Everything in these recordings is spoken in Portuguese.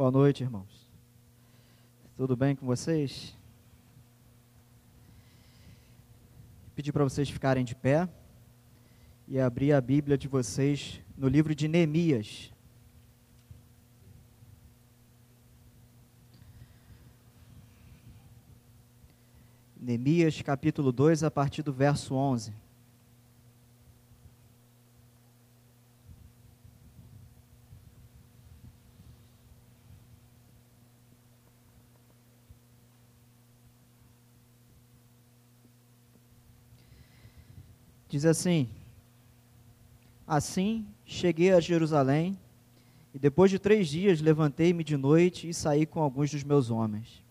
Boa noite, irmãos. Tudo bem com vocês? Pedir para vocês ficarem de pé e abrir a Bíblia de vocês no livro de Neemias. Neemias capítulo 2, a partir do verso 11. Diz assim: Assim cheguei a Jerusalém, e depois de três dias levantei-me de noite e saí com alguns dos meus homens.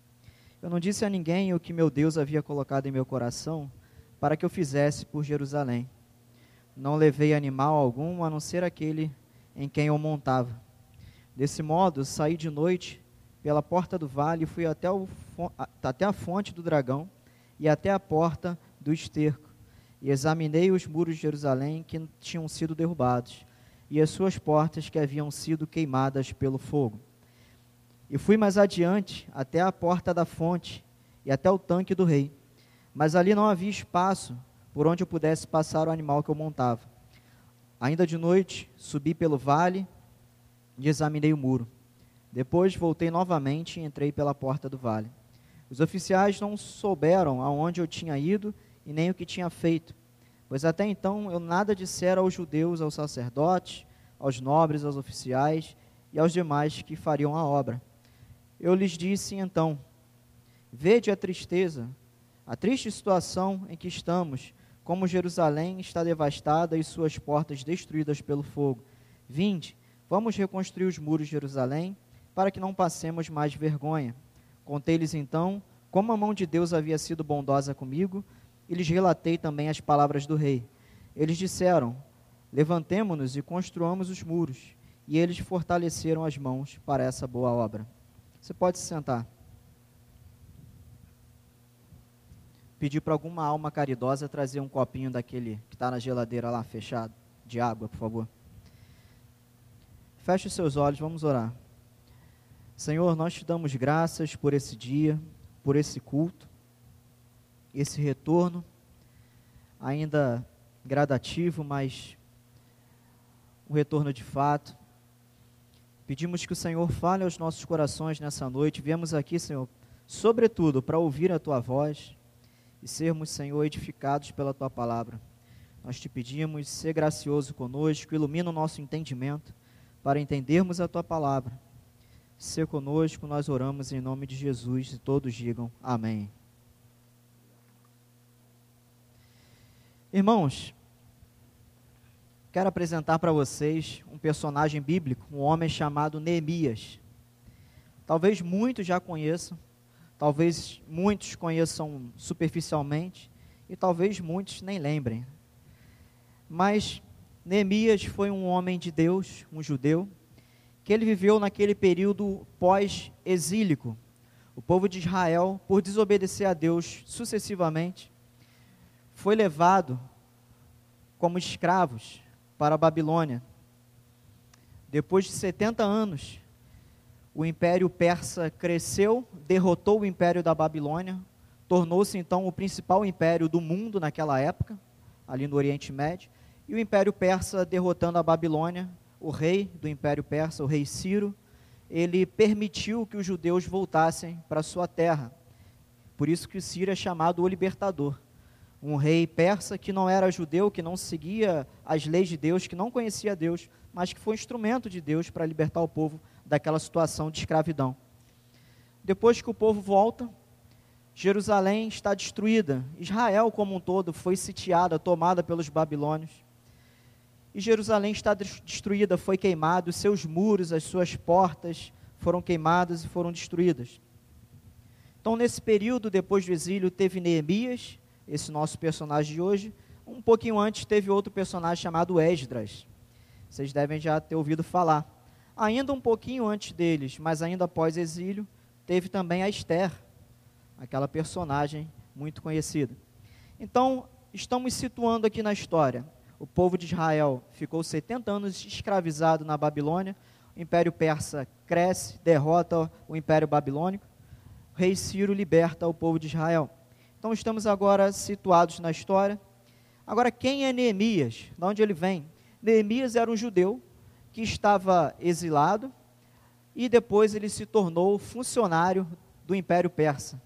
Eu não disse a ninguém o que meu Deus havia colocado em meu coração para que eu fizesse por Jerusalém. Não levei animal algum a não ser aquele em quem eu montava. Desse modo, saí de noite pela porta do vale e fui até, o, até a fonte do dragão e até a porta do esterco e examinei os muros de Jerusalém que tinham sido derrubados, e as suas portas que haviam sido queimadas pelo fogo. E fui mais adiante, até a porta da fonte e até o tanque do rei. Mas ali não havia espaço por onde eu pudesse passar o animal que eu montava. Ainda de noite, subi pelo vale e examinei o muro. Depois voltei novamente e entrei pela porta do vale. Os oficiais não souberam aonde eu tinha ido e nem o que tinha feito. Pois até então eu nada dissera aos judeus, aos sacerdotes, aos nobres, aos oficiais e aos demais que fariam a obra. Eu lhes disse então: Vede a tristeza, a triste situação em que estamos, como Jerusalém está devastada e suas portas destruídas pelo fogo. Vinde, vamos reconstruir os muros de Jerusalém, para que não passemos mais vergonha. Contei-lhes então como a mão de Deus havia sido bondosa comigo e lhes relatei também as palavras do rei. Eles disseram: Levantemo-nos e construamos os muros. E eles fortaleceram as mãos para essa boa obra. Você pode se sentar. Pedir para alguma alma caridosa trazer um copinho daquele que está na geladeira lá fechado, de água, por favor. Feche os seus olhos, vamos orar. Senhor, nós te damos graças por esse dia, por esse culto esse retorno, ainda gradativo, mas um retorno de fato. Pedimos que o Senhor fale aos nossos corações nessa noite. Viemos aqui, Senhor, sobretudo para ouvir a tua voz e sermos, Senhor, edificados pela tua palavra. Nós te pedimos, ser gracioso conosco, ilumina o nosso entendimento para entendermos a tua palavra. Ser conosco, nós oramos em nome de Jesus e todos digam amém. Irmãos, quero apresentar para vocês um personagem bíblico, um homem chamado Neemias. Talvez muitos já conheçam, talvez muitos conheçam superficialmente e talvez muitos nem lembrem. Mas Neemias foi um homem de Deus, um judeu, que ele viveu naquele período pós-exílico. O povo de Israel, por desobedecer a Deus sucessivamente, foi levado como escravos para a Babilônia. Depois de 70 anos, o Império Persa cresceu, derrotou o Império da Babilônia, tornou-se então o principal império do mundo naquela época, ali no Oriente Médio, e o Império Persa derrotando a Babilônia, o rei do Império Persa, o rei Ciro, ele permitiu que os judeus voltassem para sua terra. Por isso que Ciro é chamado o libertador um rei persa que não era judeu, que não seguia as leis de Deus, que não conhecia Deus, mas que foi instrumento de Deus para libertar o povo daquela situação de escravidão. Depois que o povo volta, Jerusalém está destruída. Israel como um todo foi sitiada, tomada pelos babilônios. E Jerusalém está destruída, foi queimado, os seus muros, as suas portas foram queimadas e foram destruídas. Então, nesse período, depois do exílio, teve Neemias, esse nosso personagem de hoje. Um pouquinho antes teve outro personagem chamado Esdras. Vocês devem já ter ouvido falar. Ainda um pouquinho antes deles, mas ainda após exílio, teve também a Esther, aquela personagem muito conhecida. Então, estamos situando aqui na história. O povo de Israel ficou 70 anos escravizado na Babilônia. o Império Persa cresce, derrota o Império Babilônico, o rei Ciro liberta o povo de Israel. Então estamos agora situados na história. Agora, quem é Neemias? De onde ele vem? Neemias era um judeu que estava exilado e depois ele se tornou funcionário do Império Persa.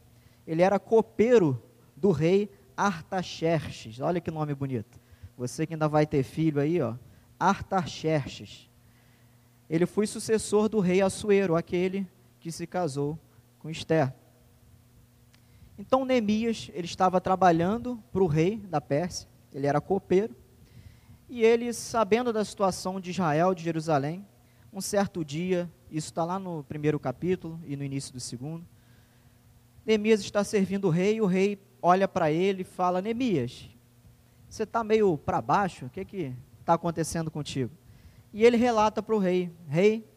Ele era copeiro do rei Artaxerxes. Olha que nome bonito. Você que ainda vai ter filho aí, ó. Artaxerxes. Ele foi sucessor do rei Assuero, aquele que se casou com Esther. Então Neemias, ele estava trabalhando para o rei da Pérsia, ele era copeiro, e ele, sabendo da situação de Israel, de Jerusalém, um certo dia, isso está lá no primeiro capítulo e no início do segundo, Neemias está servindo o rei, e o rei olha para ele e fala: Neemias, você está meio para baixo, o que está acontecendo contigo? E ele relata para o rei: Rei,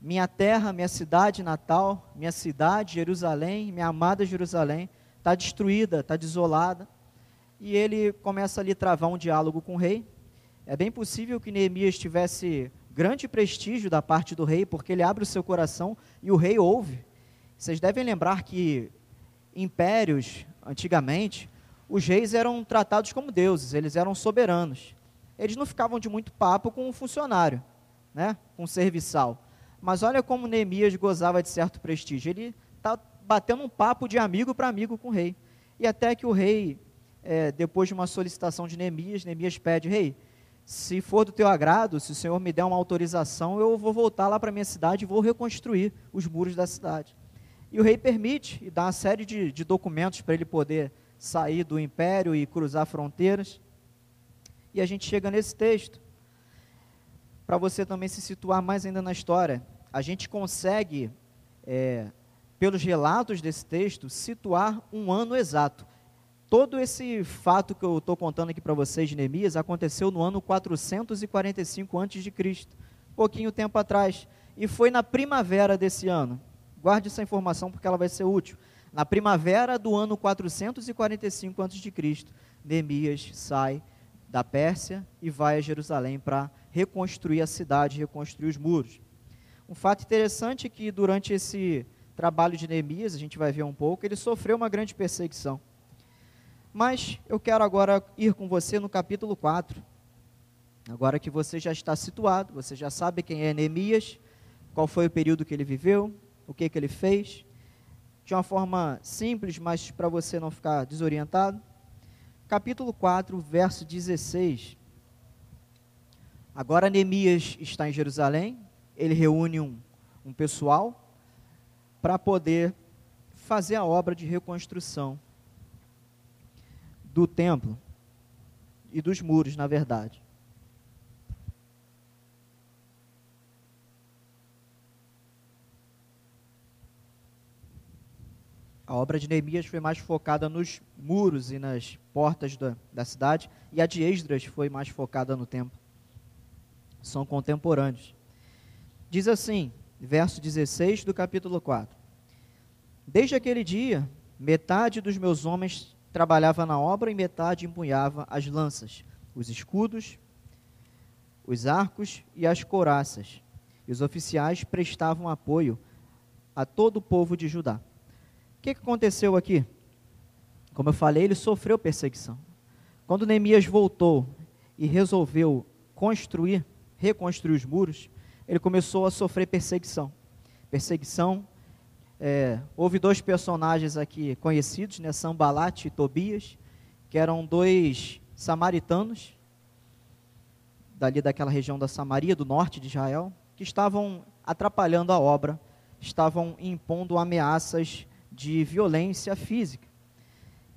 minha terra, minha cidade natal, minha cidade, Jerusalém, minha amada Jerusalém, está destruída, está desolada. E ele começa ali a travar um diálogo com o rei. É bem possível que Neemias tivesse grande prestígio da parte do rei, porque ele abre o seu coração e o rei ouve. Vocês devem lembrar que impérios, antigamente, os reis eram tratados como deuses, eles eram soberanos. Eles não ficavam de muito papo com um funcionário, né, com um serviçal. Mas olha como Neemias gozava de certo prestígio. Ele está batendo um papo de amigo para amigo com o rei. E até que o rei, é, depois de uma solicitação de Neemias, Neemias pede, rei, se for do teu agrado, se o Senhor me der uma autorização, eu vou voltar lá para minha cidade e vou reconstruir os muros da cidade. E o rei permite e dá uma série de, de documentos para ele poder sair do império e cruzar fronteiras. E a gente chega nesse texto, para você também se situar mais ainda na história. A gente consegue, é, pelos relatos desse texto, situar um ano exato. Todo esse fato que eu estou contando aqui para vocês de Neemias aconteceu no ano 445 a.C., pouquinho tempo atrás. E foi na primavera desse ano. Guarde essa informação porque ela vai ser útil. Na primavera do ano 445 a.C., Neemias sai da Pérsia e vai a Jerusalém para reconstruir a cidade, reconstruir os muros. Um fato interessante é que durante esse trabalho de Neemias, a gente vai ver um pouco, ele sofreu uma grande perseguição. Mas eu quero agora ir com você no capítulo 4. Agora que você já está situado, você já sabe quem é Neemias, qual foi o período que ele viveu, o que, que ele fez, de uma forma simples, mas para você não ficar desorientado. Capítulo 4, verso 16. Agora Neemias está em Jerusalém, ele reúne um, um pessoal para poder fazer a obra de reconstrução do templo e dos muros, na verdade. A obra de Neemias foi mais focada nos muros e nas portas da, da cidade, e a de Esdras foi mais focada no templo. São contemporâneos. Diz assim, verso 16 do capítulo 4: Desde aquele dia, metade dos meus homens trabalhava na obra e metade empunhava as lanças, os escudos, os arcos e as couraças. E os oficiais prestavam apoio a todo o povo de Judá. O que, aconteceu aqui? Como eu falei, ele sofreu perseguição. Quando Neemias voltou e resolveu construir, reconstruir os muros, ele começou a sofrer perseguição. Perseguição. É, houve dois personagens aqui conhecidos, né, Sambalat e Tobias, que eram dois samaritanos, dali daquela região da Samaria, do norte de Israel, que estavam atrapalhando a obra, estavam impondo ameaças de violência física.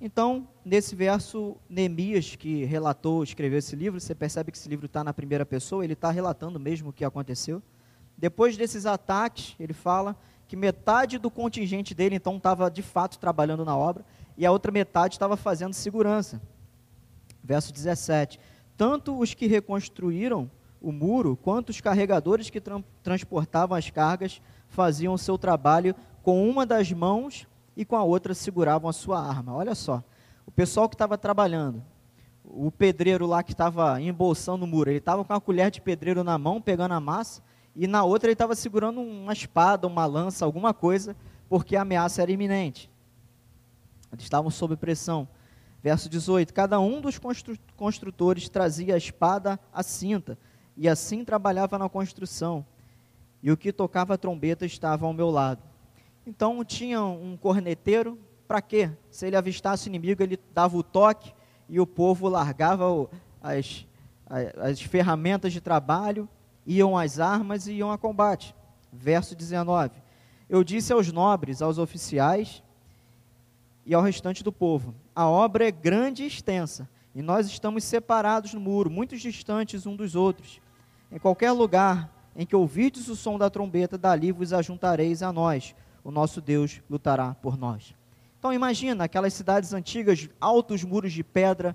Então, nesse verso, Neemias, que relatou, escreveu esse livro, você percebe que esse livro está na primeira pessoa, ele está relatando mesmo o que aconteceu. Depois desses ataques, ele fala que metade do contingente dele, então, estava de fato trabalhando na obra, e a outra metade estava fazendo segurança. Verso 17: Tanto os que reconstruíram o muro, quanto os carregadores que tra transportavam as cargas faziam o seu trabalho com uma das mãos e com a outra seguravam a sua arma. Olha só, o pessoal que estava trabalhando, o pedreiro lá que estava embolsando o muro, ele estava com a colher de pedreiro na mão, pegando a massa, e na outra ele estava segurando uma espada, uma lança, alguma coisa, porque a ameaça era iminente. Eles estavam sob pressão. Verso 18: Cada um dos constru construtores trazia a espada à cinta, e assim trabalhava na construção. E o que tocava a trombeta estava ao meu lado. Então tinha um corneteiro, para quê? Se ele avistasse o inimigo, ele dava o toque e o povo largava as, as, as ferramentas de trabalho, iam às armas e iam a combate. Verso 19: Eu disse aos nobres, aos oficiais e ao restante do povo: A obra é grande e extensa, e nós estamos separados no muro, muito distantes um dos outros. Em qualquer lugar em que ouvides o som da trombeta, dali vos ajuntareis a nós. O nosso Deus lutará por nós. Então imagina aquelas cidades antigas, altos muros de pedra,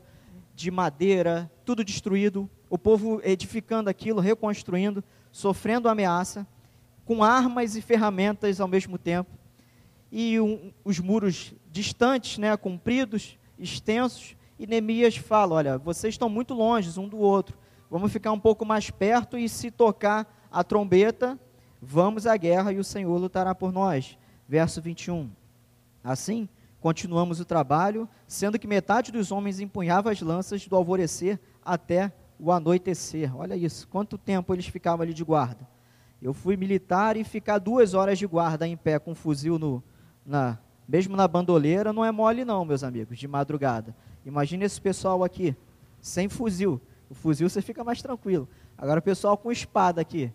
de madeira, tudo destruído, o povo edificando aquilo, reconstruindo, sofrendo ameaça, com armas e ferramentas ao mesmo tempo, e um, os muros distantes, né, compridos, extensos, e Neemias fala: Olha, vocês estão muito longe um do outro, vamos ficar um pouco mais perto e se tocar a trombeta, vamos à guerra e o Senhor lutará por nós. Verso 21. Assim, continuamos o trabalho, sendo que metade dos homens empunhava as lanças do alvorecer até o anoitecer. Olha isso, quanto tempo eles ficavam ali de guarda. Eu fui militar e ficar duas horas de guarda em pé com um fuzil no, na, mesmo na bandoleira, não é mole não, meus amigos, de madrugada. Imagina esse pessoal aqui, sem fuzil. O fuzil você fica mais tranquilo. Agora o pessoal com espada aqui,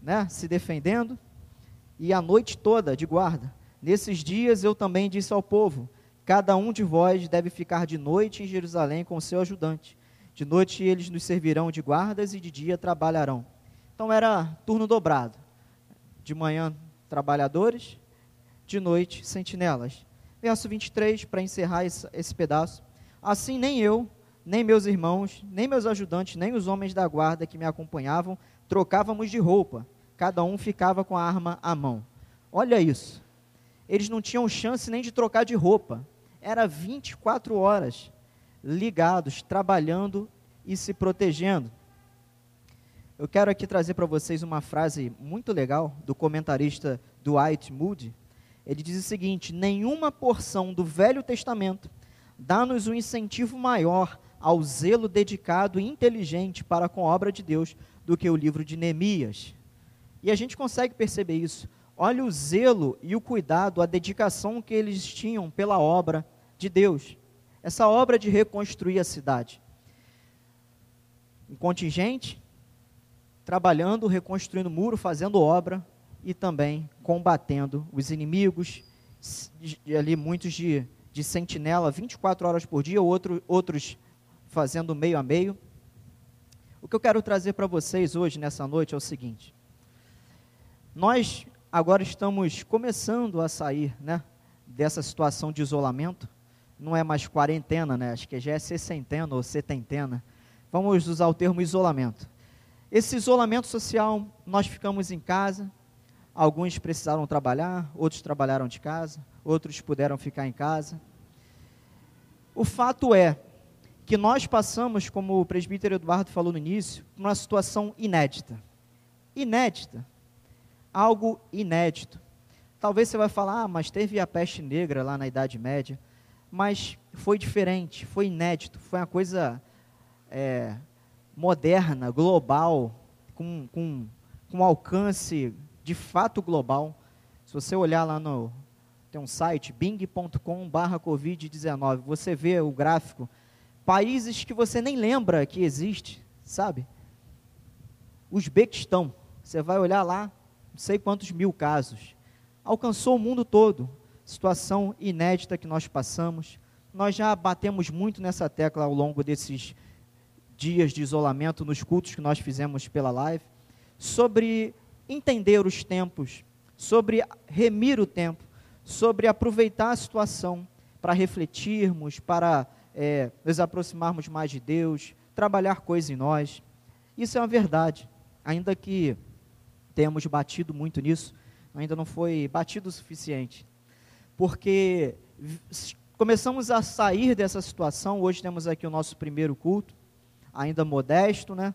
né, se defendendo, e a noite toda de guarda. Nesses dias eu também disse ao povo: cada um de vós deve ficar de noite em Jerusalém com o seu ajudante. De noite eles nos servirão de guardas e de dia trabalharão. Então era turno dobrado. De manhã, trabalhadores, de noite sentinelas. Verso 23, para encerrar esse, pedaço. Assim nem eu, nem meus irmãos, nem meus ajudantes, nem os homens da guarda que me acompanhavam, trocávamos de roupa. Cada um ficava com a arma à mão. Olha isso. Eles não tinham chance nem de trocar de roupa. Era 24 horas ligados, trabalhando e se protegendo. Eu quero aqui trazer para vocês uma frase muito legal do comentarista Dwight Moody, ele diz o seguinte: nenhuma porção do Velho Testamento dá-nos um incentivo maior ao zelo dedicado e inteligente para com a obra de Deus do que o livro de Neemias. E a gente consegue perceber isso. Olha o zelo e o cuidado, a dedicação que eles tinham pela obra de Deus. Essa obra de reconstruir a cidade. Um contingente trabalhando, reconstruindo muro, fazendo obra, e também combatendo os inimigos, ali muitos de, de sentinela 24 horas por dia, outro, outros fazendo meio a meio. O que eu quero trazer para vocês hoje, nessa noite, é o seguinte: nós agora estamos começando a sair né, dessa situação de isolamento, não é mais quarentena, né, acho que já é sessentena ou setentena. Vamos usar o termo isolamento. Esse isolamento social, nós ficamos em casa, Alguns precisaram trabalhar, outros trabalharam de casa, outros puderam ficar em casa. O fato é que nós passamos, como o presbítero Eduardo falou no início, uma situação inédita. Inédita. Algo inédito. Talvez você vai falar, ah, mas teve a peste negra lá na Idade Média. Mas foi diferente, foi inédito, foi uma coisa é, moderna, global, com, com, com alcance de fato global. Se você olhar lá no tem um site bing.com/covid19, você vê o gráfico países que você nem lembra que existe, sabe? Uzbequistão, você vai olhar lá, sei quantos mil casos. Alcançou o mundo todo. Situação inédita que nós passamos. Nós já batemos muito nessa tecla ao longo desses dias de isolamento nos cultos que nós fizemos pela live sobre entender os tempos, sobre remir o tempo, sobre aproveitar a situação para refletirmos, para é, nos aproximarmos mais de Deus, trabalhar coisas em nós. Isso é uma verdade, ainda que tenhamos batido muito nisso, ainda não foi batido o suficiente, porque começamos a sair dessa situação. Hoje temos aqui o nosso primeiro culto, ainda modesto, né?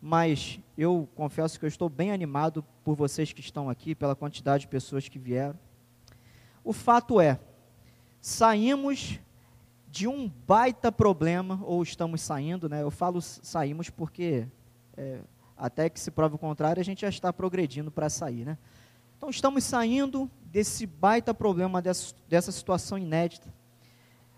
mas eu confesso que eu estou bem animado por vocês que estão aqui, pela quantidade de pessoas que vieram. O fato é, saímos de um baita problema, ou estamos saindo, né? Eu falo saímos porque é, até que se prove o contrário, a gente já está progredindo para sair, né? Então estamos saindo desse baita problema, dessa, dessa situação inédita,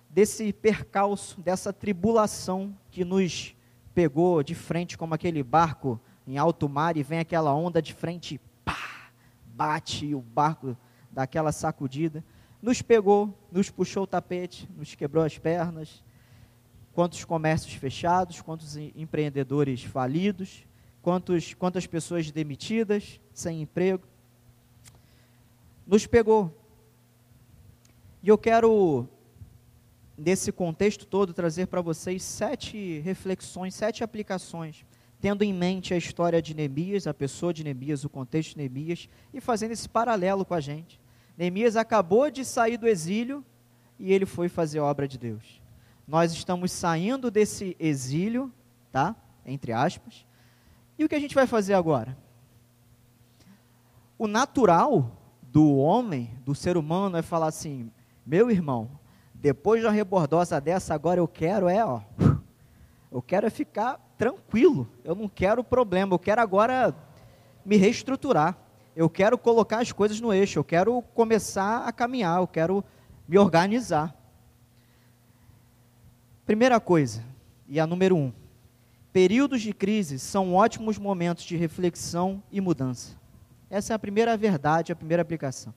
desse percalço, dessa tribulação que nos pegou de frente como aquele barco em alto mar e vem aquela onda de frente, pá, bate e o barco dá aquela sacudida. Nos pegou, nos puxou o tapete, nos quebrou as pernas. Quantos comércios fechados, quantos empreendedores falidos, quantos, quantas pessoas demitidas, sem emprego. Nos pegou. E eu quero nesse contexto todo, trazer para vocês sete reflexões, sete aplicações, tendo em mente a história de Neemias, a pessoa de Neemias, o contexto de Neemias, e fazendo esse paralelo com a gente. Neemias acabou de sair do exílio e ele foi fazer a obra de Deus. Nós estamos saindo desse exílio, tá? Entre aspas. E o que a gente vai fazer agora? O natural do homem, do ser humano, é falar assim: meu irmão, depois de uma rebordosa dessa, agora eu quero é, ó, eu quero é ficar tranquilo. Eu não quero problema. Eu quero agora me reestruturar. Eu quero colocar as coisas no eixo. Eu quero começar a caminhar. Eu quero me organizar. Primeira coisa, e a número um: períodos de crise são ótimos momentos de reflexão e mudança. Essa é a primeira verdade, a primeira aplicação.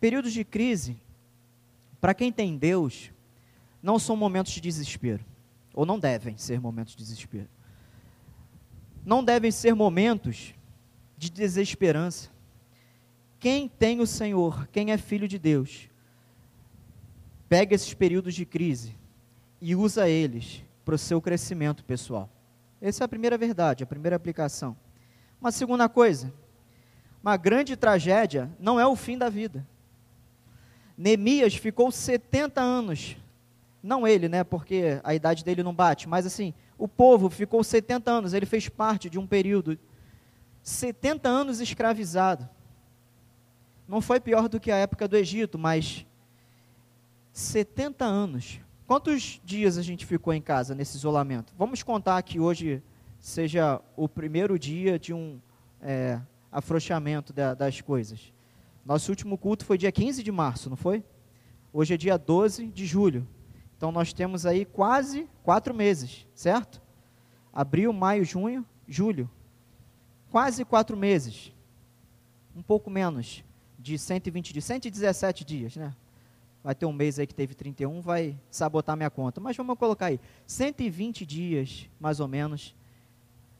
Períodos de crise para quem tem Deus, não são momentos de desespero, ou não devem ser momentos de desespero. Não devem ser momentos de desesperança. Quem tem o Senhor, quem é filho de Deus, pega esses períodos de crise e usa eles para o seu crescimento pessoal. Essa é a primeira verdade, a primeira aplicação. Uma segunda coisa, uma grande tragédia não é o fim da vida. Neemias ficou 70 anos. Não ele, né? Porque a idade dele não bate, mas assim, o povo ficou 70 anos, ele fez parte de um período 70 anos escravizado. Não foi pior do que a época do Egito, mas 70 anos. Quantos dias a gente ficou em casa nesse isolamento? Vamos contar que hoje seja o primeiro dia de um é, afrouxamento da, das coisas. Nosso último culto foi dia 15 de março, não foi? Hoje é dia 12 de julho. Então nós temos aí quase quatro meses, certo? Abril, maio, junho, julho. Quase quatro meses. Um pouco menos de 120 de 117 dias, né? Vai ter um mês aí que teve 31, vai sabotar minha conta. Mas vamos colocar aí, 120 dias, mais ou menos,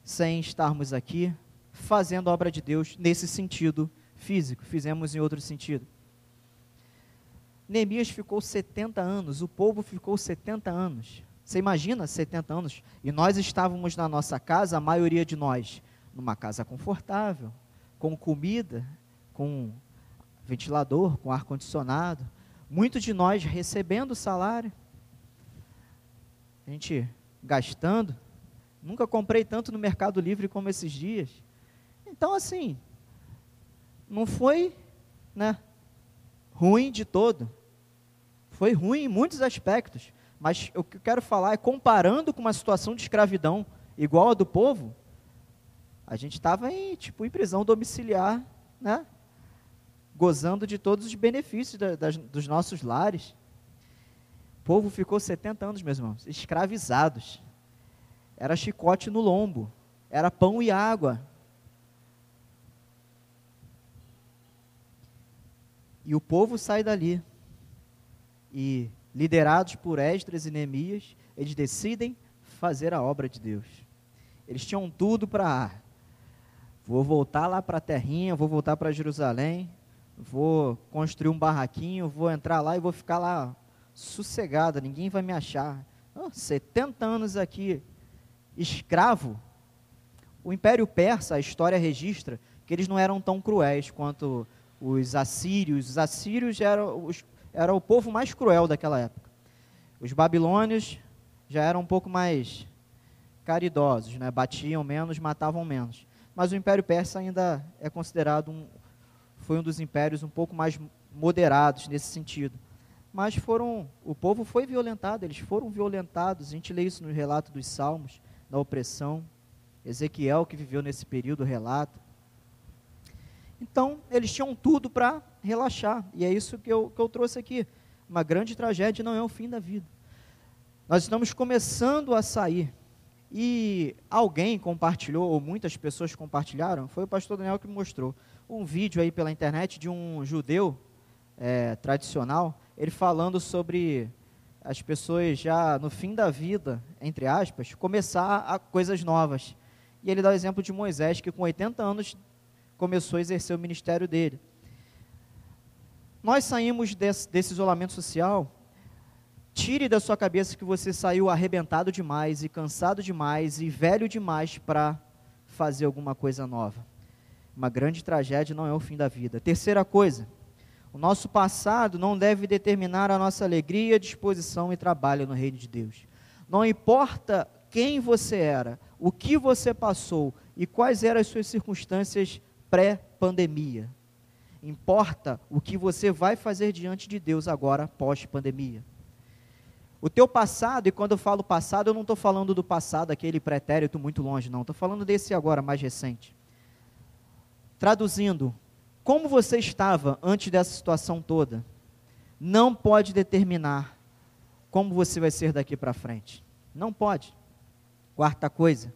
sem estarmos aqui fazendo a obra de Deus nesse sentido físico, fizemos em outro sentido. Neemias ficou 70 anos, o povo ficou 70 anos. Você imagina 70 anos? E nós estávamos na nossa casa, a maioria de nós, numa casa confortável, com comida, com ventilador, com ar-condicionado. Muitos de nós recebendo salário. A gente gastando. Nunca comprei tanto no Mercado Livre como esses dias. Então, assim, não foi né, ruim de todo. Foi ruim em muitos aspectos. Mas o que eu quero falar é comparando com uma situação de escravidão igual a do povo, a gente estava em, tipo, em prisão domiciliar, né? Gozando de todos os benefícios da, das, dos nossos lares. O povo ficou 70 anos, meus irmãos, escravizados. Era chicote no lombo, era pão e água, E o povo sai dali. E, liderados por Esdras e Neemias, eles decidem fazer a obra de Deus. Eles tinham tudo para. Vou voltar lá para a terrinha, vou voltar para Jerusalém, vou construir um barraquinho, vou entrar lá e vou ficar lá sossegada, ninguém vai me achar. Oh, 70 anos aqui, escravo. O Império Persa, a história registra que eles não eram tão cruéis quanto os assírios. Os assírios eram, os, era o povo mais cruel daquela época. Os babilônios já eram um pouco mais caridosos, né? batiam menos, matavam menos. Mas o Império Persa ainda é considerado um, foi um dos impérios um pouco mais moderados nesse sentido. Mas foram, o povo foi violentado, eles foram violentados. A gente lê isso no relato dos Salmos, da opressão. Ezequiel, que viveu nesse período, relata. Então, eles tinham tudo para relaxar. E é isso que eu, que eu trouxe aqui. Uma grande tragédia não é o fim da vida. Nós estamos começando a sair. E alguém compartilhou, ou muitas pessoas compartilharam, foi o pastor Daniel que mostrou, um vídeo aí pela internet de um judeu é, tradicional, ele falando sobre as pessoas já no fim da vida, entre aspas, começar a coisas novas. E ele dá o exemplo de Moisés, que com 80 anos começou a exercer o ministério dele. Nós saímos desse, desse isolamento social Tire da sua cabeça que você saiu arrebentado demais e cansado demais e velho demais para fazer alguma coisa nova. Uma grande tragédia não é o fim da vida. Terceira coisa, o nosso passado não deve determinar a nossa alegria, disposição e trabalho no reino de Deus. Não importa quem você era, o que você passou e quais eram as suas circunstâncias pré-pandemia. Importa o que você vai fazer diante de Deus agora pós-pandemia. O teu passado, e quando eu falo passado, eu não estou falando do passado, aquele pretérito muito longe, não. Estou falando desse agora, mais recente. Traduzindo, como você estava antes dessa situação toda, não pode determinar como você vai ser daqui para frente. Não pode. Quarta coisa,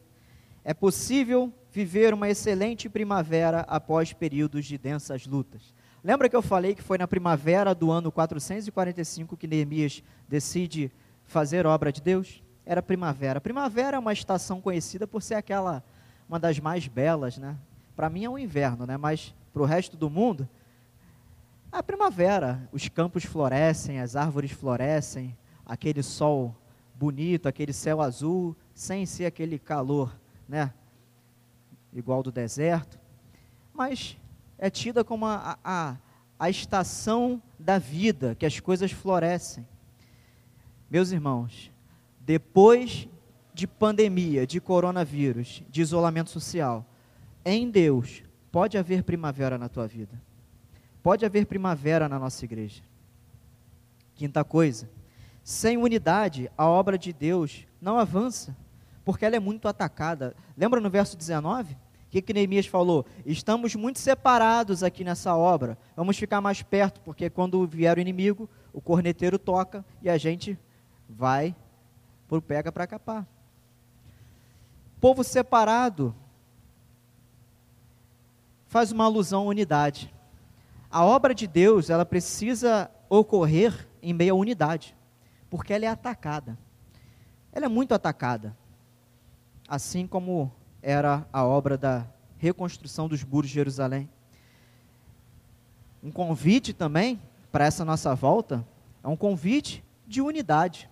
é possível viver uma excelente primavera após períodos de densas lutas. Lembra que eu falei que foi na primavera do ano 445 que Neemias decide fazer obra de Deus? Era primavera. Primavera é uma estação conhecida por ser aquela uma das mais belas, né? Para mim é o inverno, né? Mas para o resto do mundo, a primavera. Os campos florescem, as árvores florescem, aquele sol bonito, aquele céu azul, sem ser aquele calor, né? Igual do deserto. Mas é tida como a, a, a estação da vida, que as coisas florescem. Meus irmãos, depois de pandemia, de coronavírus, de isolamento social, em Deus pode haver primavera na tua vida. Pode haver primavera na nossa igreja. Quinta coisa, sem unidade, a obra de Deus não avança, porque ela é muito atacada. Lembra no verso 19? O que, que Neemias falou? Estamos muito separados aqui nessa obra. Vamos ficar mais perto, porque quando vier o inimigo, o corneteiro toca e a gente vai por pega para capar. Povo separado faz uma alusão à unidade. A obra de Deus, ela precisa ocorrer em meio à unidade, porque ela é atacada. Ela é muito atacada. Assim como era a obra da reconstrução dos muros de Jerusalém. Um convite também para essa nossa volta é um convite de unidade.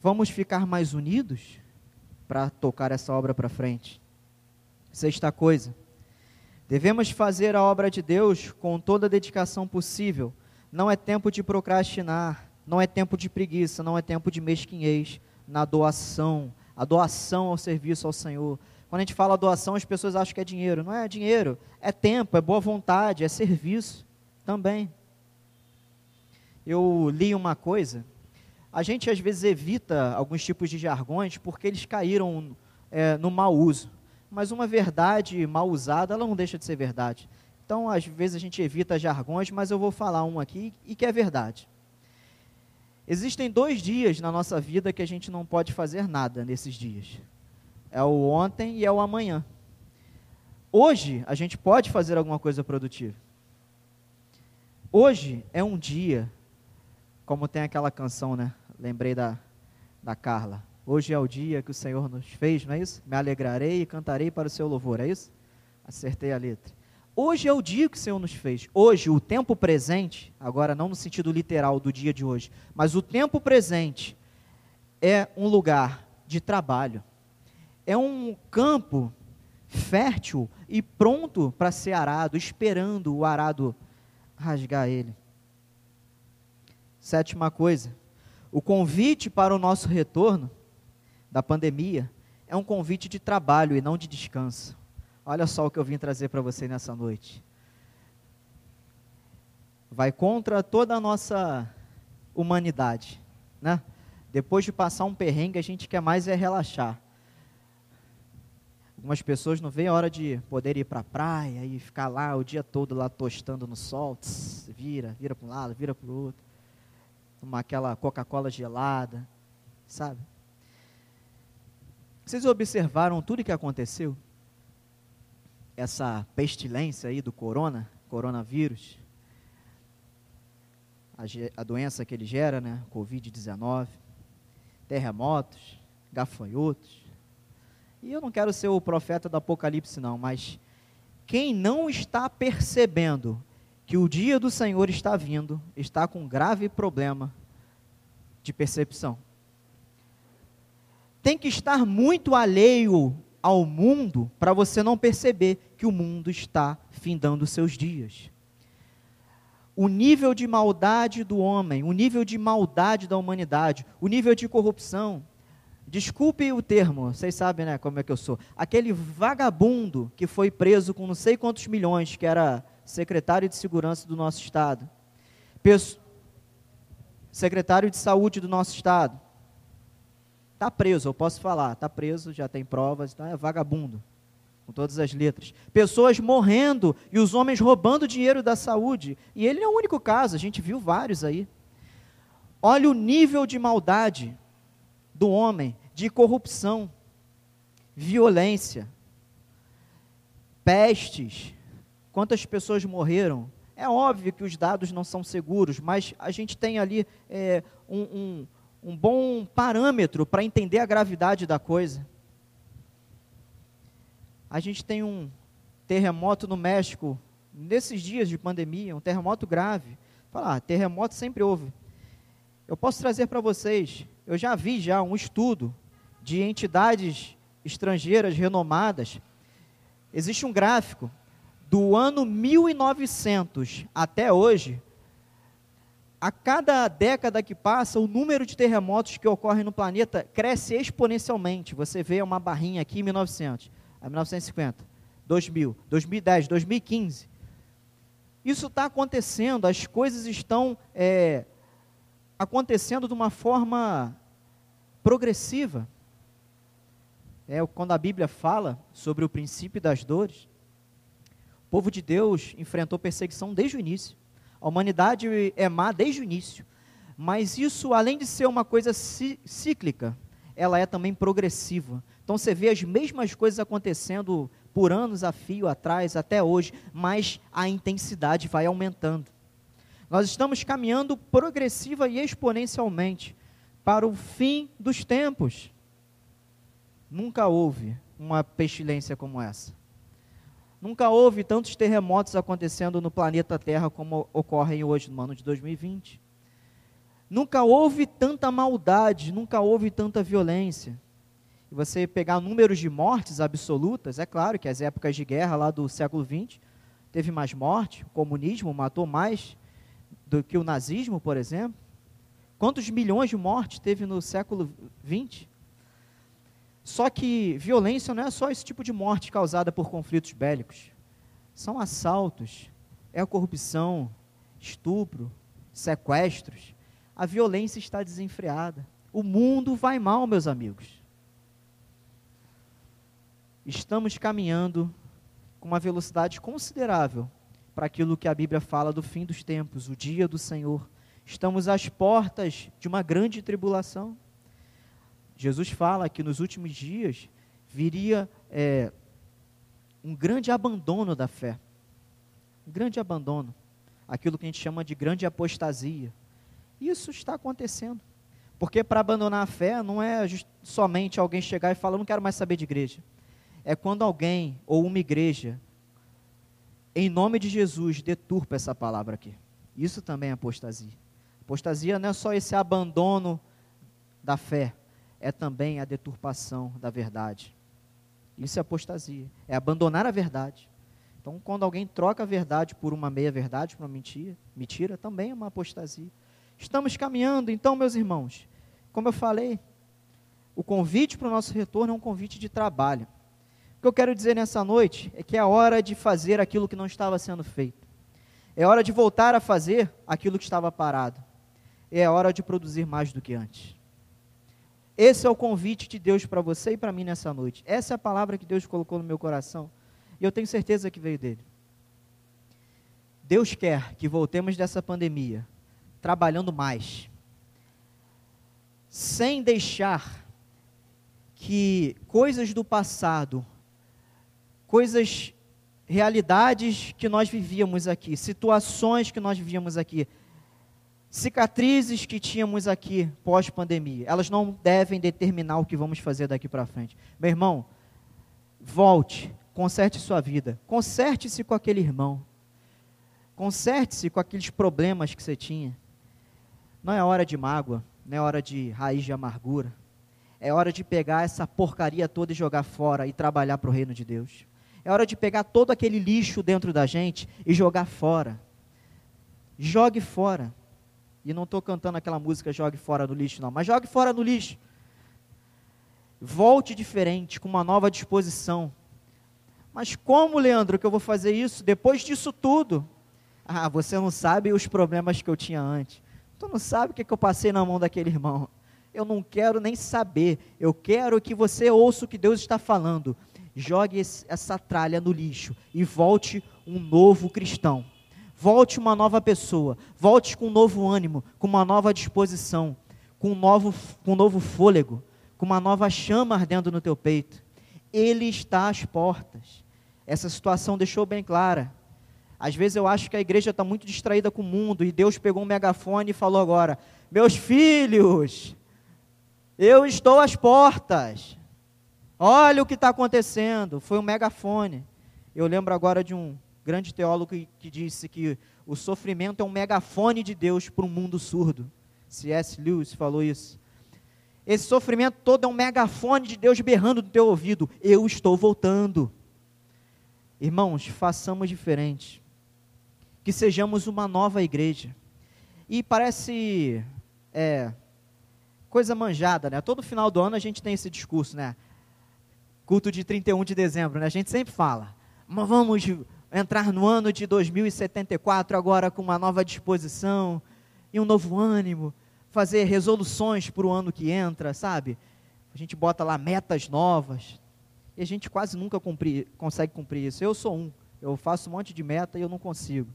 Vamos ficar mais unidos para tocar essa obra para frente. Sexta coisa, devemos fazer a obra de Deus com toda a dedicação possível. Não é tempo de procrastinar, não é tempo de preguiça, não é tempo de mesquinhez na doação, a doação ao serviço ao Senhor. Quando a gente fala doação, as pessoas acham que é dinheiro. Não é dinheiro, é tempo, é boa vontade, é serviço também. Eu li uma coisa, a gente às vezes evita alguns tipos de jargões porque eles caíram é, no mau uso. Mas uma verdade mal usada, ela não deixa de ser verdade. Então, às vezes a gente evita jargões, mas eu vou falar um aqui e que é verdade. Existem dois dias na nossa vida que a gente não pode fazer nada nesses dias. É o ontem e é o amanhã. Hoje a gente pode fazer alguma coisa produtiva. Hoje é um dia, como tem aquela canção, né? Lembrei da, da Carla. Hoje é o dia que o Senhor nos fez, não é isso? Me alegrarei e cantarei para o seu louvor, é isso? Acertei a letra. Hoje é o dia que o Senhor nos fez. Hoje, o tempo presente, agora não no sentido literal do dia de hoje, mas o tempo presente é um lugar de trabalho. É um campo fértil e pronto para ser arado, esperando o arado rasgar ele. Sétima coisa, o convite para o nosso retorno da pandemia é um convite de trabalho e não de descanso. Olha só o que eu vim trazer para você nessa noite. Vai contra toda a nossa humanidade, né? Depois de passar um perrengue, a gente quer mais é relaxar. Algumas pessoas não veem a hora de poder ir para a praia e ficar lá o dia todo lá tostando no sol, tss, vira, vira para um lado, vira para o outro, tomar aquela Coca-Cola gelada, sabe? Vocês observaram tudo o que aconteceu? Essa pestilência aí do corona, coronavírus, a, a doença que ele gera, né, Covid-19, terremotos, gafanhotos, e eu não quero ser o profeta do Apocalipse, não, mas quem não está percebendo que o dia do Senhor está vindo, está com grave problema de percepção. Tem que estar muito alheio ao mundo para você não perceber que o mundo está findando seus dias. O nível de maldade do homem, o nível de maldade da humanidade, o nível de corrupção, Desculpe o termo, vocês sabem, né, como é que eu sou. Aquele vagabundo que foi preso com não sei quantos milhões, que era secretário de segurança do nosso estado. Secretário de saúde do nosso estado. Está preso, eu posso falar, está preso, já tem provas, então é vagabundo, com todas as letras. Pessoas morrendo e os homens roubando dinheiro da saúde. E ele não é o único caso, a gente viu vários aí. Olha o nível de maldade do homem de corrupção, violência, pestes. Quantas pessoas morreram? É óbvio que os dados não são seguros, mas a gente tem ali é, um, um, um bom parâmetro para entender a gravidade da coisa. A gente tem um terremoto no México, nesses dias de pandemia, um terremoto grave. Falar, ah, terremoto sempre houve. Eu posso trazer para vocês, eu já vi já um estudo de entidades estrangeiras renomadas, existe um gráfico do ano 1900 até hoje, a cada década que passa, o número de terremotos que ocorrem no planeta cresce exponencialmente. Você vê uma barrinha aqui em 1900, a 1950, 2000, 2010, 2015. Isso está acontecendo, as coisas estão é, acontecendo de uma forma progressiva. É quando a Bíblia fala sobre o princípio das dores. O povo de Deus enfrentou perseguição desde o início. A humanidade é má desde o início. Mas isso, além de ser uma coisa cíclica, ela é também progressiva. Então você vê as mesmas coisas acontecendo por anos a fio atrás, até hoje, mas a intensidade vai aumentando. Nós estamos caminhando progressiva e exponencialmente para o fim dos tempos. Nunca houve uma pestilência como essa. Nunca houve tantos terremotos acontecendo no planeta Terra como ocorrem hoje, no ano de 2020. Nunca houve tanta maldade, nunca houve tanta violência. E você pegar números de mortes absolutas, é claro que as épocas de guerra lá do século XX teve mais morte, o comunismo matou mais do que o nazismo, por exemplo. Quantos milhões de mortes teve no século XX? Só que violência não é só esse tipo de morte causada por conflitos bélicos. São assaltos, é corrupção, estupro, sequestros. A violência está desenfreada. O mundo vai mal, meus amigos. Estamos caminhando com uma velocidade considerável para aquilo que a Bíblia fala do fim dos tempos, o dia do Senhor. Estamos às portas de uma grande tribulação. Jesus fala que nos últimos dias viria é, um grande abandono da fé. Um grande abandono. Aquilo que a gente chama de grande apostasia. Isso está acontecendo. Porque para abandonar a fé não é somente alguém chegar e falar, não quero mais saber de igreja. É quando alguém ou uma igreja, em nome de Jesus, deturpa essa palavra aqui. Isso também é apostasia. Apostasia não é só esse abandono da fé, é também a deturpação da verdade. Isso é apostasia, é abandonar a verdade. Então, quando alguém troca a verdade por uma meia-verdade, por uma mentira, mentira, também é uma apostasia. Estamos caminhando, então, meus irmãos, como eu falei, o convite para o nosso retorno é um convite de trabalho. O que eu quero dizer nessa noite é que é hora de fazer aquilo que não estava sendo feito. É hora de voltar a fazer aquilo que estava parado. É hora de produzir mais do que antes. Esse é o convite de Deus para você e para mim nessa noite. Essa é a palavra que Deus colocou no meu coração. E eu tenho certeza que veio dele. Deus quer que voltemos dessa pandemia trabalhando mais, sem deixar que coisas do passado, coisas, realidades que nós vivíamos aqui, situações que nós vivíamos aqui, cicatrizes que tínhamos aqui pós-pandemia, elas não devem determinar o que vamos fazer daqui para frente. Meu irmão, volte, conserte sua vida, conserte-se com aquele irmão, conserte-se com aqueles problemas que você tinha. Não é hora de mágoa, não é hora de raiz de amargura. É hora de pegar essa porcaria toda e jogar fora e trabalhar para o reino de Deus. É hora de pegar todo aquele lixo dentro da gente e jogar fora. Jogue fora. E não estou cantando aquela música jogue fora no lixo, não, mas jogue fora no lixo. Volte diferente, com uma nova disposição. Mas como, Leandro, que eu vou fazer isso depois disso tudo? Ah, você não sabe os problemas que eu tinha antes. Tu não sabe o que, que eu passei na mão daquele irmão eu não quero nem saber. Eu quero que você ouça o que Deus está falando. Jogue esse, essa tralha no lixo e volte um novo cristão. Volte uma nova pessoa. Volte com um novo ânimo, com uma nova disposição, com um novo, com um novo fôlego, com uma nova chama ardendo no teu peito. Ele está às portas. Essa situação deixou bem clara. Às vezes eu acho que a igreja está muito distraída com o mundo e Deus pegou um megafone e falou agora: Meus filhos, eu estou às portas. Olha o que está acontecendo. Foi um megafone. Eu lembro agora de um grande teólogo que, que disse que o sofrimento é um megafone de Deus para um mundo surdo. C.S. Lewis falou isso. Esse sofrimento todo é um megafone de Deus berrando no teu ouvido: Eu estou voltando. Irmãos, façamos diferente. Que sejamos uma nova igreja. E parece é, coisa manjada, né? Todo final do ano a gente tem esse discurso, né? Culto de 31 de dezembro, né? A gente sempre fala, mas vamos entrar no ano de 2074 agora com uma nova disposição e um novo ânimo, fazer resoluções para o ano que entra, sabe? A gente bota lá metas novas e a gente quase nunca cumprir, consegue cumprir isso. Eu sou um, eu faço um monte de meta e eu não consigo.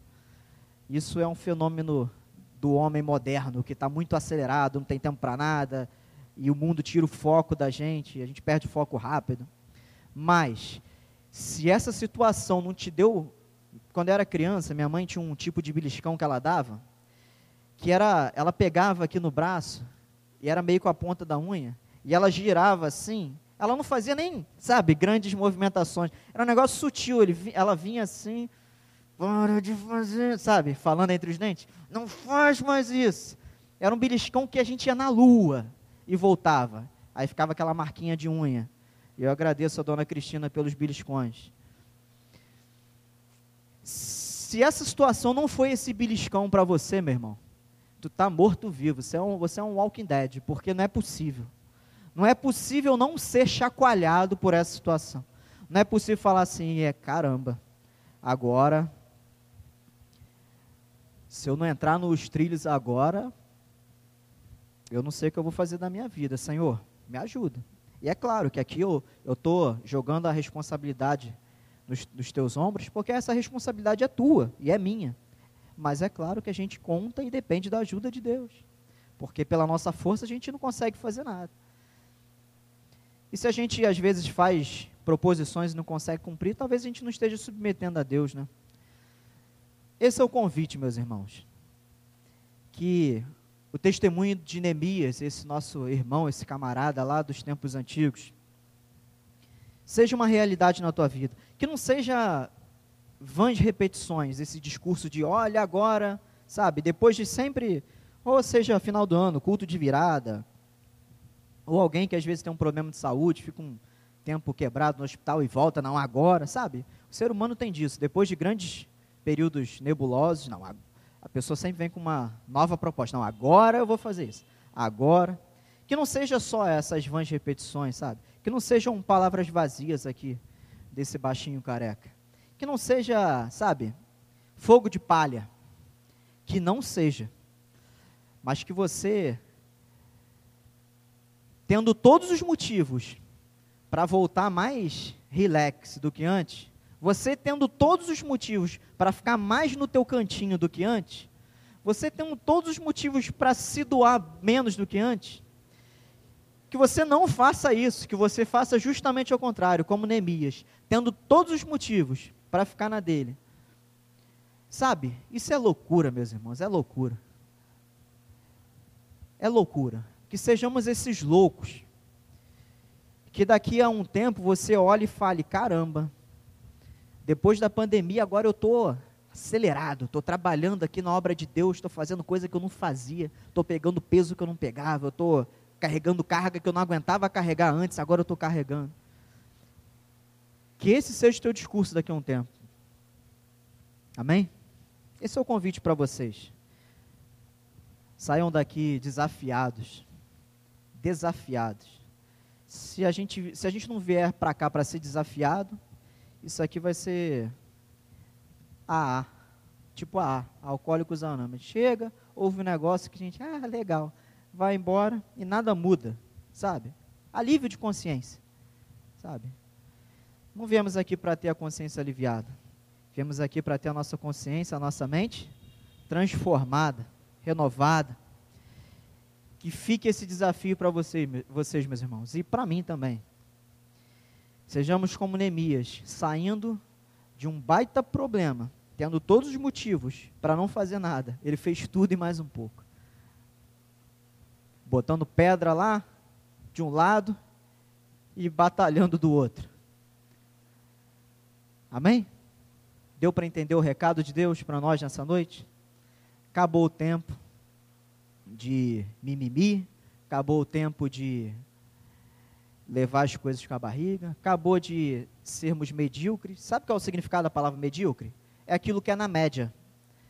Isso é um fenômeno do homem moderno, que está muito acelerado, não tem tempo para nada, e o mundo tira o foco da gente, a gente perde o foco rápido. Mas, se essa situação não te deu. Quando eu era criança, minha mãe tinha um tipo de beliscão que ela dava, que era. Ela pegava aqui no braço, e era meio com a ponta da unha, e ela girava assim. Ela não fazia nem, sabe, grandes movimentações. Era um negócio sutil. Ele, ela vinha assim, para de fazer, sabe? Falando entre os dentes. Não faz mais isso. Era um beliscão que a gente ia na lua e voltava. Aí ficava aquela marquinha de unha. Eu agradeço a dona Cristina pelos beliscões. Se essa situação não foi esse beliscão para você, meu irmão, tu tá morto vivo. Você é, um, você é um walking dead, porque não é possível. Não é possível não ser chacoalhado por essa situação. Não é possível falar assim, é caramba, agora se eu não entrar nos trilhos agora, eu não sei o que eu vou fazer da minha vida. Senhor, me ajuda. E é claro que aqui eu estou jogando a responsabilidade nos, nos teus ombros, porque essa responsabilidade é tua e é minha. Mas é claro que a gente conta e depende da ajuda de Deus. Porque pela nossa força a gente não consegue fazer nada. E se a gente às vezes faz proposições e não consegue cumprir, talvez a gente não esteja submetendo a Deus, né? Esse é o convite, meus irmãos. Que o testemunho de Neemias, esse nosso irmão, esse camarada lá dos tempos antigos, seja uma realidade na tua vida. Que não seja vãs repetições, esse discurso de olha agora, sabe, depois de sempre, ou seja, final do ano, culto de virada, ou alguém que às vezes tem um problema de saúde, fica um tempo quebrado no hospital e volta, não agora, sabe? O ser humano tem disso, depois de grandes períodos nebulosos. Não, a pessoa sempre vem com uma nova proposta. Não, agora eu vou fazer isso. Agora, Que não seja só essas vãs repetições, sabe? Que não sejam palavras vazias aqui desse baixinho careca. Que não seja, sabe, fogo de palha. Que não seja. Mas que você, tendo todos os motivos para voltar mais relax do que antes, você tendo todos os motivos para ficar mais no teu cantinho do que antes, você tendo todos os motivos para se doar menos do que antes, que você não faça isso, que você faça justamente ao contrário, como Neemias, tendo todos os motivos para ficar na dele. Sabe, isso é loucura, meus irmãos, é loucura. É loucura. Que sejamos esses loucos. Que daqui a um tempo você olhe e fale: caramba, depois da pandemia, agora eu estou acelerado, estou trabalhando aqui na obra de Deus, estou fazendo coisa que eu não fazia, estou pegando peso que eu não pegava, eu estou carregando carga que eu não aguentava carregar antes, agora eu estou carregando. Que esse seja o teu discurso daqui a um tempo. Amém? Esse é o convite para vocês. Saiam daqui desafiados. Desafiados. Se a gente, se a gente não vier para cá para ser desafiado, isso aqui vai ser AA, tipo AA, Alcoólicos Anônimos. Chega, ouve um negócio que a gente, ah, legal, vai embora e nada muda, sabe? Alívio de consciência, sabe? Não viemos aqui para ter a consciência aliviada. Viemos aqui para ter a nossa consciência, a nossa mente transformada, renovada. Que fique esse desafio para vocês, vocês, meus irmãos, e para mim também. Sejamos como Neemias, saindo de um baita problema, tendo todos os motivos para não fazer nada. Ele fez tudo e mais um pouco. Botando pedra lá de um lado e batalhando do outro. Amém? Deu para entender o recado de Deus para nós nessa noite? Acabou o tempo de mimimi, acabou o tempo de levar as coisas com a barriga, acabou de sermos medíocres. Sabe qual é o significado da palavra medíocre? É aquilo que é na média.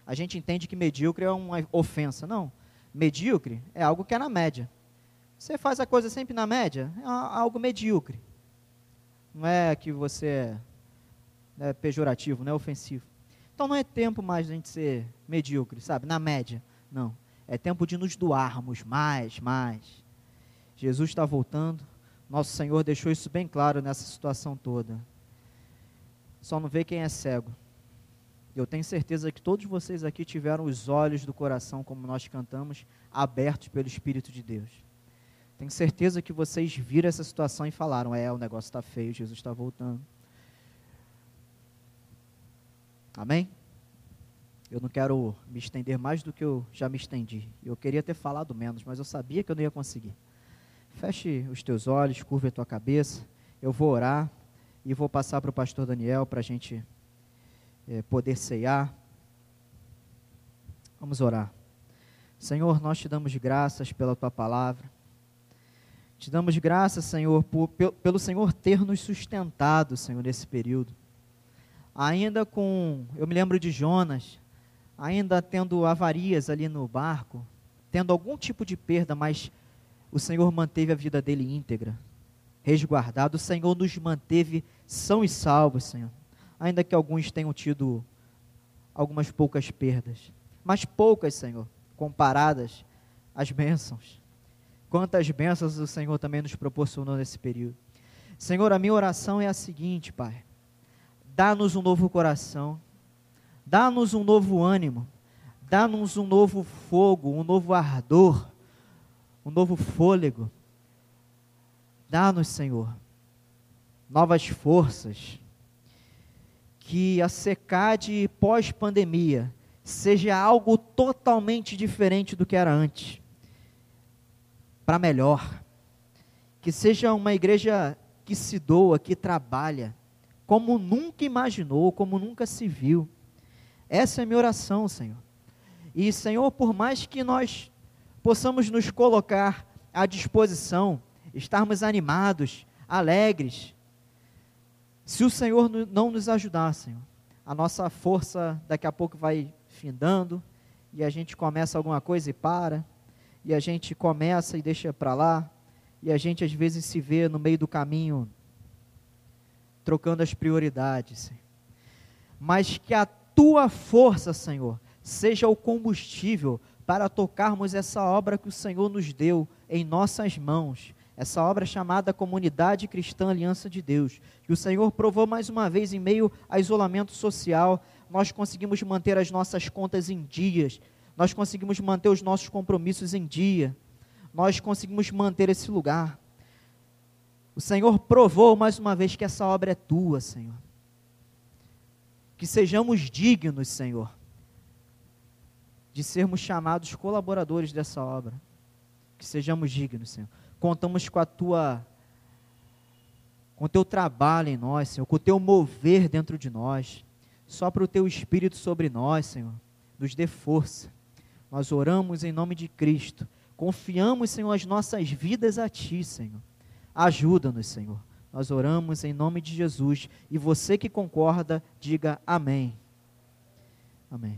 A gente entende que medíocre é uma ofensa. Não. Medíocre é algo que é na média. Você faz a coisa sempre na média, é algo medíocre. Não é que você é, é pejorativo, não é ofensivo. Então não é tempo mais de a gente ser medíocre, sabe? Na média. Não. É tempo de nos doarmos mais, mais. Jesus está voltando nosso Senhor deixou isso bem claro nessa situação toda. Só não vê quem é cego. Eu tenho certeza que todos vocês aqui tiveram os olhos do coração, como nós cantamos, abertos pelo Espírito de Deus. Tenho certeza que vocês viram essa situação e falaram: é, o negócio está feio, Jesus está voltando. Amém? Eu não quero me estender mais do que eu já me estendi. Eu queria ter falado menos, mas eu sabia que eu não ia conseguir. Feche os teus olhos, curva a tua cabeça. Eu vou orar e vou passar para o pastor Daniel para a gente é, poder ceiar. Vamos orar. Senhor, nós te damos graças pela tua palavra. Te damos graças, Senhor, por, pelo Senhor ter nos sustentado, Senhor, nesse período. Ainda com, eu me lembro de Jonas, ainda tendo avarias ali no barco, tendo algum tipo de perda, mas o Senhor manteve a vida dele íntegra, resguardado. O Senhor nos manteve são e salvos, Senhor. Ainda que alguns tenham tido algumas poucas perdas, mas poucas, Senhor, comparadas às bênçãos. Quantas bênçãos o Senhor também nos proporcionou nesse período. Senhor, a minha oração é a seguinte, Pai. Dá-nos um novo coração, dá-nos um novo ânimo, dá-nos um novo fogo, um novo ardor um novo fôlego. Dá-nos, Senhor, novas forças. Que a secade pós-pandemia seja algo totalmente diferente do que era antes. Para melhor. Que seja uma igreja que se doa, que trabalha, como nunca imaginou, como nunca se viu. Essa é a minha oração, Senhor. E, Senhor, por mais que nós possamos nos colocar à disposição, estarmos animados, alegres. Se o Senhor não nos ajudar, Senhor, a nossa força daqui a pouco vai findando e a gente começa alguma coisa e para, e a gente começa e deixa para lá, e a gente às vezes se vê no meio do caminho trocando as prioridades. Mas que a tua força, Senhor, seja o combustível para tocarmos essa obra que o Senhor nos deu em nossas mãos, essa obra chamada Comunidade Cristã Aliança de Deus, que o Senhor provou mais uma vez em meio a isolamento social, nós conseguimos manter as nossas contas em dias, nós conseguimos manter os nossos compromissos em dia, nós conseguimos manter esse lugar. O Senhor provou mais uma vez que essa obra é tua, Senhor. Que sejamos dignos, Senhor, de sermos chamados colaboradores dessa obra. Que sejamos dignos, Senhor. Contamos com a tua com o teu trabalho em nós, Senhor, com o teu mover dentro de nós. Só para o teu espírito sobre nós, Senhor. Nos dê força. Nós oramos em nome de Cristo. Confiamos, Senhor, as nossas vidas a ti, Senhor. Ajuda-nos, Senhor. Nós oramos em nome de Jesus. E você que concorda, diga amém. Amém.